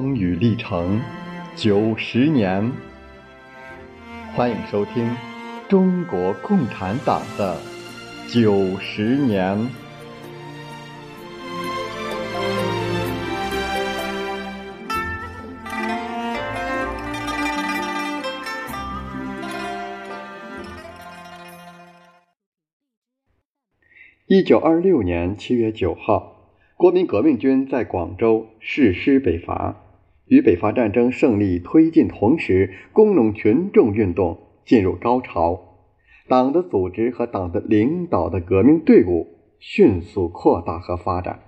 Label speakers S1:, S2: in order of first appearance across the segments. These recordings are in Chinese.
S1: 风雨历程九十年，欢迎收听中国共产党的九十年。一九二六年七月九号。国民革命军在广州誓师北伐，与北伐战争胜利推进同时，工农群众运动进入高潮，党的组织和党的领导的革命队伍迅速扩大和发展。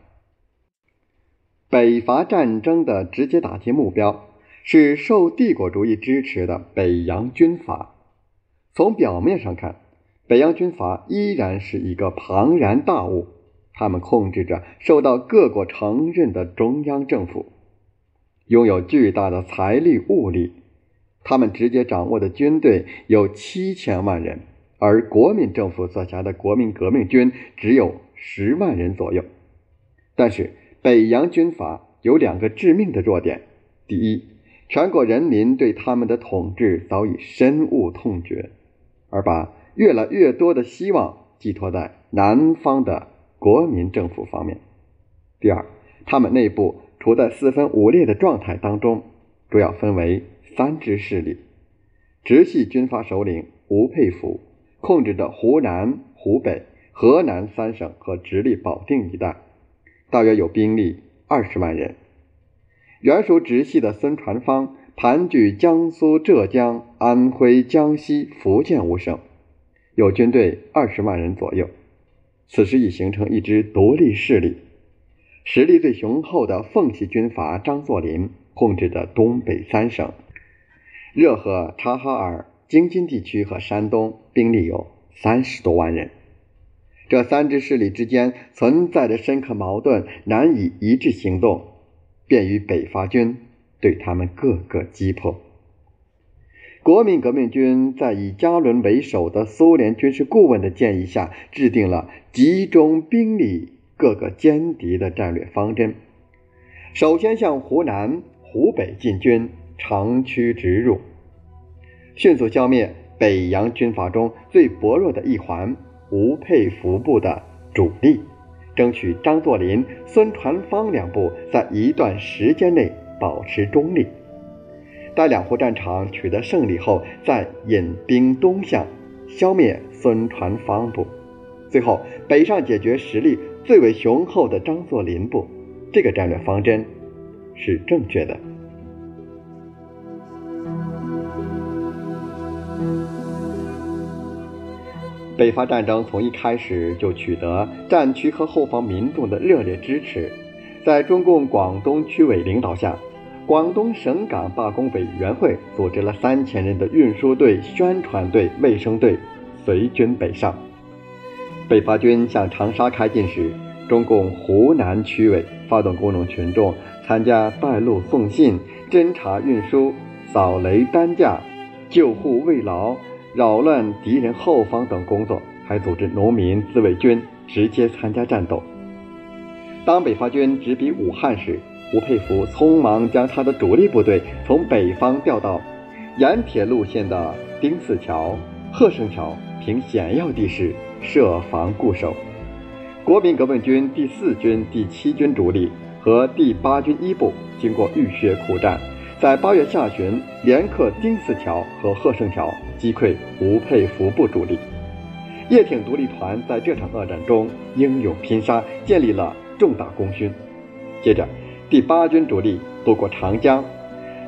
S1: 北伐战争的直接打击目标是受帝国主义支持的北洋军阀。从表面上看，北洋军阀依然是一个庞然大物。他们控制着受到各国承认的中央政府，拥有巨大的财力物力。他们直接掌握的军队有七千万人，而国民政府所辖的国民革命军只有十万人左右。但是，北洋军阀有两个致命的弱点：第一，全国人民对他们的统治早已深恶痛绝，而把越来越多的希望寄托在南方的。国民政府方面，第二，他们内部处在四分五裂的状态当中，主要分为三支势力。直系军阀首领吴佩孚控制着湖南、湖北、河南三省和直隶保定一带，大约有兵力二十万人。原属直系的孙传芳盘踞江苏、浙江、安徽、江西、福建五省，有军队二十万人左右。此时已形成一支独立势力，实力最雄厚的奉系军阀张作霖控制着东北三省，热河、察哈尔、京津地区和山东兵力有三十多万人。这三支势力之间存在着深刻矛盾，难以一致行动，便于北伐军对他们各个击破。国民革命军在以加伦为首的苏联军事顾问的建议下，制定了集中兵力各个歼敌的战略方针。首先向湖南、湖北进军，长驱直入，迅速消灭北洋军阀中最薄弱的一环吴佩孚部的主力，争取张作霖、孙传芳两部在一段时间内保持中立。待两湖战场取得胜利后，再引兵东向，消灭孙传芳部，最后北上解决实力最为雄厚的张作霖部。这个战略方针是正确的。北伐战争从一开始就取得战区和后方民众的热烈支持，在中共广东区委领导下。广东省港罢工委员会组织了三千人的运输队、宣传队、卫生队，随军北上。北伐军向长沙开进时，中共湖南区委发动工农群众参加带路送信、侦察运输、扫雷担架、救护慰劳、扰乱敌人后方等工作，还组织农民自卫军直接参加战斗。当北伐军直逼武汉时，吴佩孚匆忙将他的主力部队从北方调到沿铁路线的丁字桥、鹤胜桥，凭险要地势设防固守。国民革命军第四军、第七军主力和第八军一部经过浴血苦战，在八月下旬连克丁四桥和贺胜桥，击溃吴佩孚部主力。叶挺独立团在这场恶战中英勇拼杀，建立了重大功勋。接着。第八军主力渡过长江，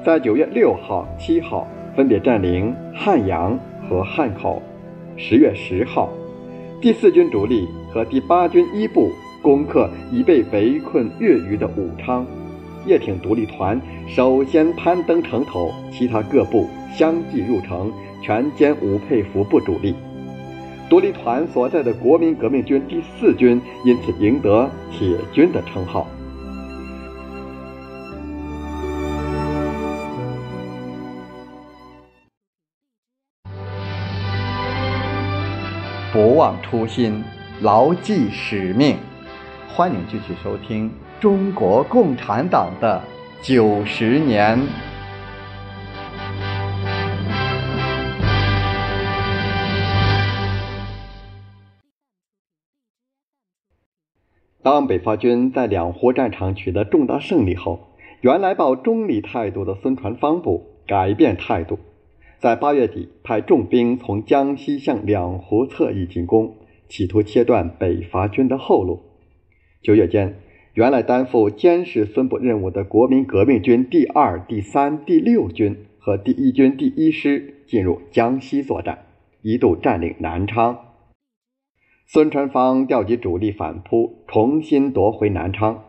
S1: 在九月六号、七号分别占领汉阳和汉口。十月十号，第四军主力和第八军一部攻克已被围困越余的武昌。叶挺独立团首先攀登城头，其他各部相继入城，全歼吴佩孚部主力。独立团所在的国民革命军第四军因此赢得“铁军”的称号。不忘初心，牢记使命。欢迎继续收听中国共产党的九十年。当北伐军在两湖战场取得重大胜利后，原来抱中立态度的孙传芳部改变态度，在八月底派重兵从江西向两湖侧翼进攻，企图切断北伐军的后路。九月间，原来担负监视孙部任务的国民革命军第二、第三、第六军和第一军第一师进入江西作战，一度占领南昌。孙传芳调集主力反扑，重新夺回南昌。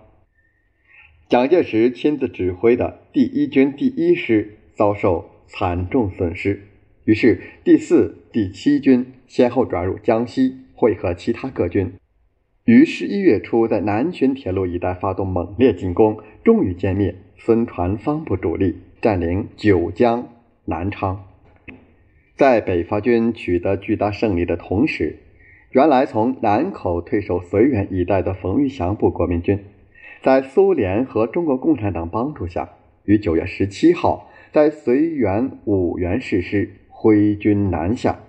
S1: 蒋介石亲自指挥的第一军第一师遭受惨重损失，于是第四、第七军先后转入江西，会合其他各军，于十一月初在南浔铁路一带发动猛烈进攻，终于歼灭孙传芳部主力，占领九江、南昌。在北伐军取得巨大胜利的同时，原来从南口退守绥远一带的冯玉祥部国民军，在苏联和中国共产党帮助下，于九月十七号在绥远五原誓师，挥军南下。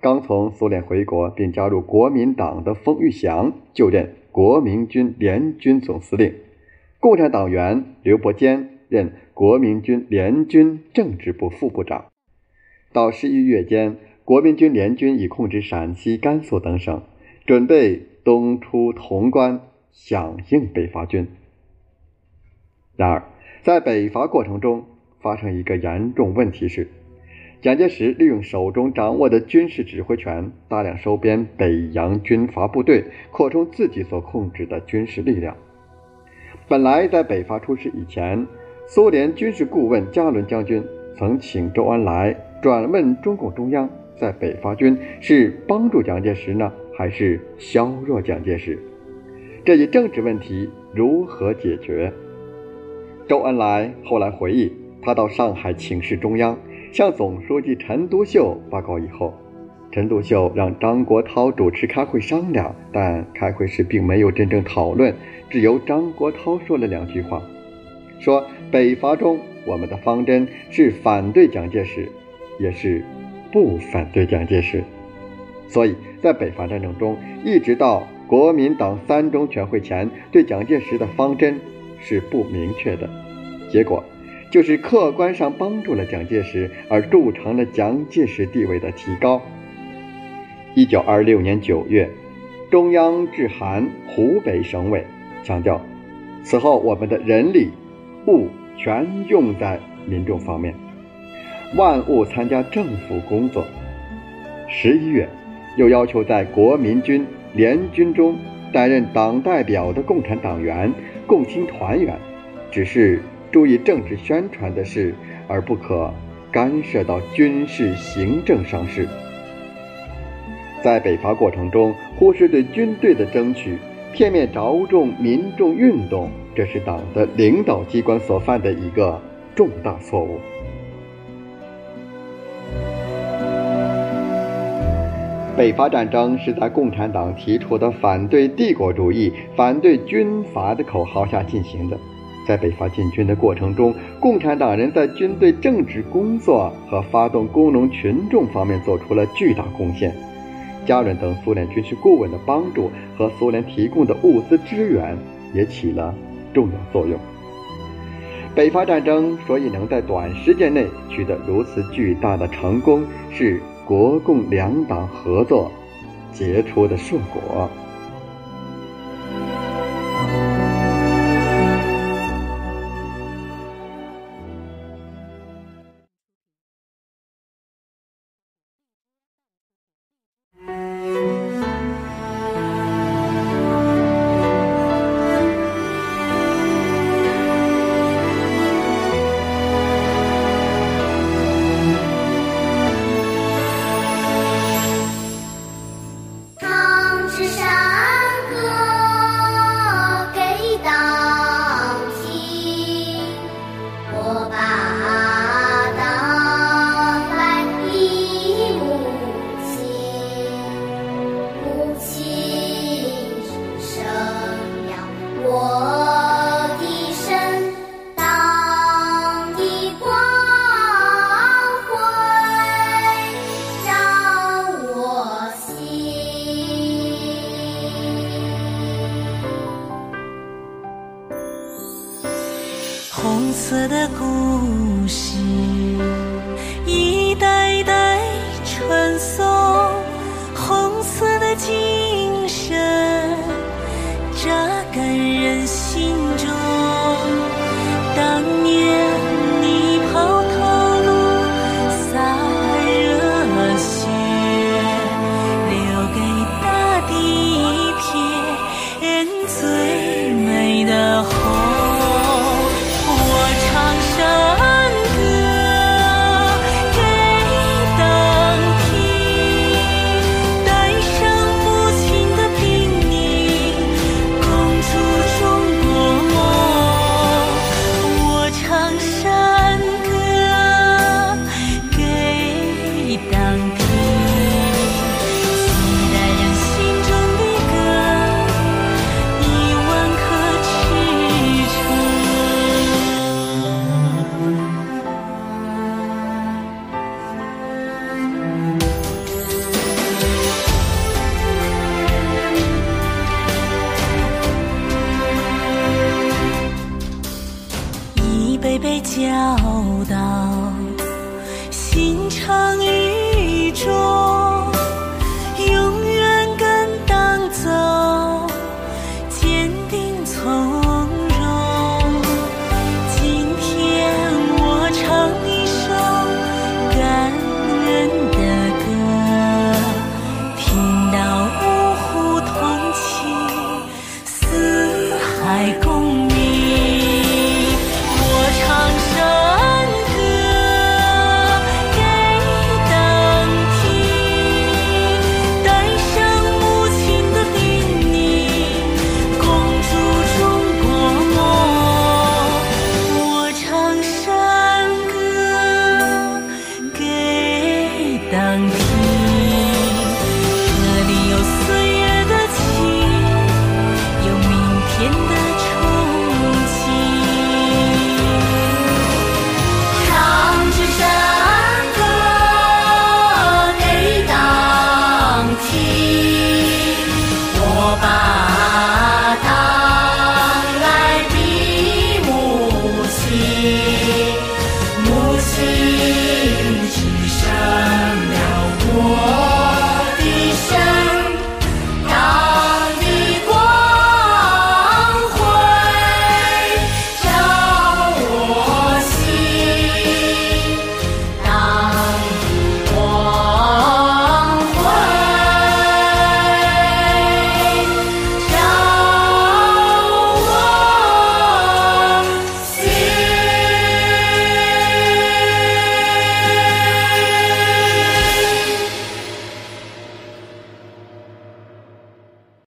S1: 刚从苏联回国并加入国民党的冯玉祥就任国民军联军总司令，共产党员刘伯坚任国民军联军政治部副部长。到十一月间。国民军联军已控制陕西、甘肃等省，准备东出潼关，响应北伐军。然而，在北伐过程中发生一个严重问题是，蒋介石利用手中掌握的军事指挥权，大量收编北洋军阀部队，扩充自己所控制的军事力量。本来在北伐出事以前，苏联军事顾问加伦将军曾请周恩来转问中共中央。在北伐军是帮助蒋介石呢，还是削弱蒋介石？这一政治问题如何解决？周恩来后来回忆，他到上海请示中央，向总书记陈独秀报告以后，陈独秀让张国焘主持开会商量，但开会时并没有真正讨论，只由张国焘说了两句话，说北伐中我们的方针是反对蒋介石，也是。不反对蒋介石，所以在北伐战争中，一直到国民党三中全会前，对蒋介石的方针是不明确的。结果就是客观上帮助了蒋介石，而铸成了蒋介石地位的提高。一九二六年九月，中央致函湖北省委，强调此后我们的人力物全用在民众方面。万物参加政府工作。十一月，又要求在国民军联军中担任党代表的共产党员、共青团员，只是注意政治宣传的事，而不可干涉到军事行政上事。在北伐过程中，忽视对军队的争取，片面着重民众运动，这是党的领导机关所犯的一个重大错误。北伐战争是在共产党提出的反对帝国主义、反对军阀的口号下进行的。在北伐进军的过程中，共产党人在军队政治工作和发动工农群众方面做出了巨大贡献。加伦等苏联军事顾问的帮助和苏联提供的物资支援也起了重要作用。北伐战争所以能在短时间内取得如此巨大的成功，是。国共两党合作结出的硕果。
S2: 心中。